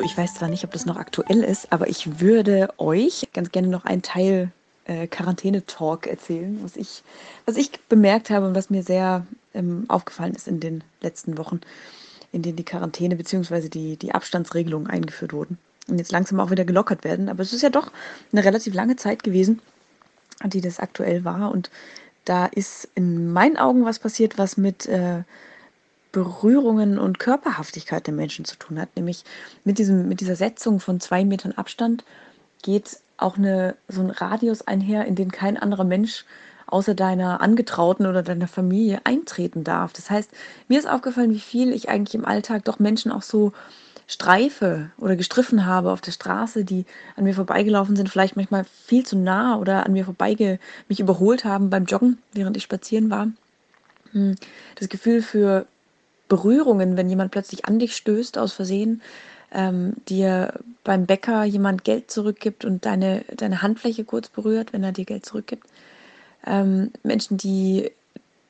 Ich weiß zwar nicht, ob das noch aktuell ist, aber ich würde euch ganz gerne noch einen Teil äh, Quarantäne-Talk erzählen, was ich, was ich bemerkt habe und was mir sehr ähm, aufgefallen ist in den letzten Wochen, in denen die Quarantäne bzw. Die, die Abstandsregelungen eingeführt wurden und jetzt langsam auch wieder gelockert werden. Aber es ist ja doch eine relativ lange Zeit gewesen, die das aktuell war. Und da ist in meinen Augen was passiert, was mit äh, Berührungen und Körperhaftigkeit der Menschen zu tun hat. Nämlich mit, diesem, mit dieser Setzung von zwei Metern Abstand geht auch eine, so ein Radius einher, in den kein anderer Mensch außer deiner Angetrauten oder deiner Familie eintreten darf. Das heißt, mir ist aufgefallen, wie viel ich eigentlich im Alltag doch Menschen auch so streife oder gestriffen habe auf der Straße, die an mir vorbeigelaufen sind, vielleicht manchmal viel zu nah oder an mir vorbeige mich überholt haben beim Joggen, während ich spazieren war. Hm, das Gefühl für Berührungen, wenn jemand plötzlich an dich stößt aus Versehen, ähm, dir beim Bäcker jemand Geld zurückgibt und deine, deine Handfläche kurz berührt, wenn er dir Geld zurückgibt. Ähm, Menschen, die,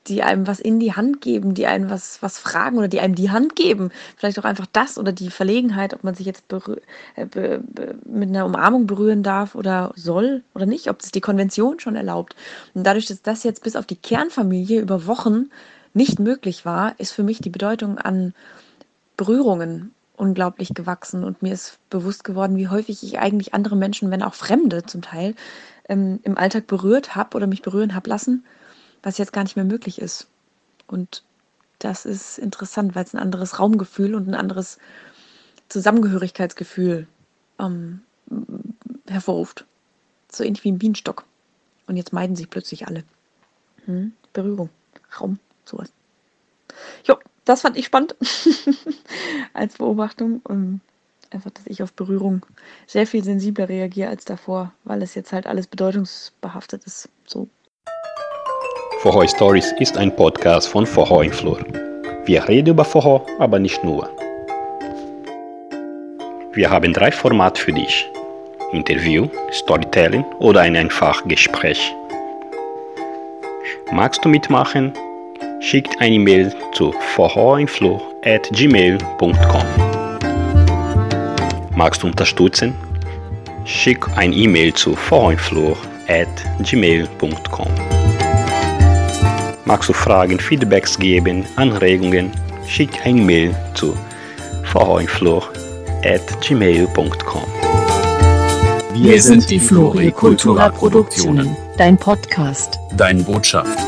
die einem was in die Hand geben, die einem was, was fragen oder die einem die Hand geben. Vielleicht auch einfach das oder die Verlegenheit, ob man sich jetzt äh, mit einer Umarmung berühren darf oder soll oder nicht, ob das die Konvention schon erlaubt. Und dadurch, dass das jetzt bis auf die Kernfamilie über Wochen nicht möglich war, ist für mich die Bedeutung an Berührungen unglaublich gewachsen und mir ist bewusst geworden, wie häufig ich eigentlich andere Menschen, wenn auch Fremde zum Teil, ähm, im Alltag berührt habe oder mich berühren habe lassen, was jetzt gar nicht mehr möglich ist. Und das ist interessant, weil es ein anderes Raumgefühl und ein anderes Zusammengehörigkeitsgefühl ähm, hervorruft. So ähnlich wie ein Bienenstock. Und jetzt meiden sich plötzlich alle. Hm? Berührung, Raum sowas. Jo, das fand ich spannend als Beobachtung. Und einfach, dass ich auf Berührung sehr viel sensibler reagiere als davor, weil es jetzt halt alles bedeutungsbehaftet ist. So. Vorhoi Stories ist ein Podcast von Vorhoi im Flur. Wir reden über Vorhoi, aber nicht nur. Wir haben drei Formate für dich. Interview, Storytelling oder ein einfach Gespräch. Magst du mitmachen? Schickt eine E-Mail zu vorhoinflow.gmail.com. Magst du unterstützen? Schick ein E-Mail zu vorhoinflow.gmail.com. Magst du Fragen, Feedbacks geben, Anregungen? Schick ein E-Mail zu vorhoinflow.gmail.com. Wir sind die Flori Kultura Produktionen. Dein Podcast. Dein Botschaft.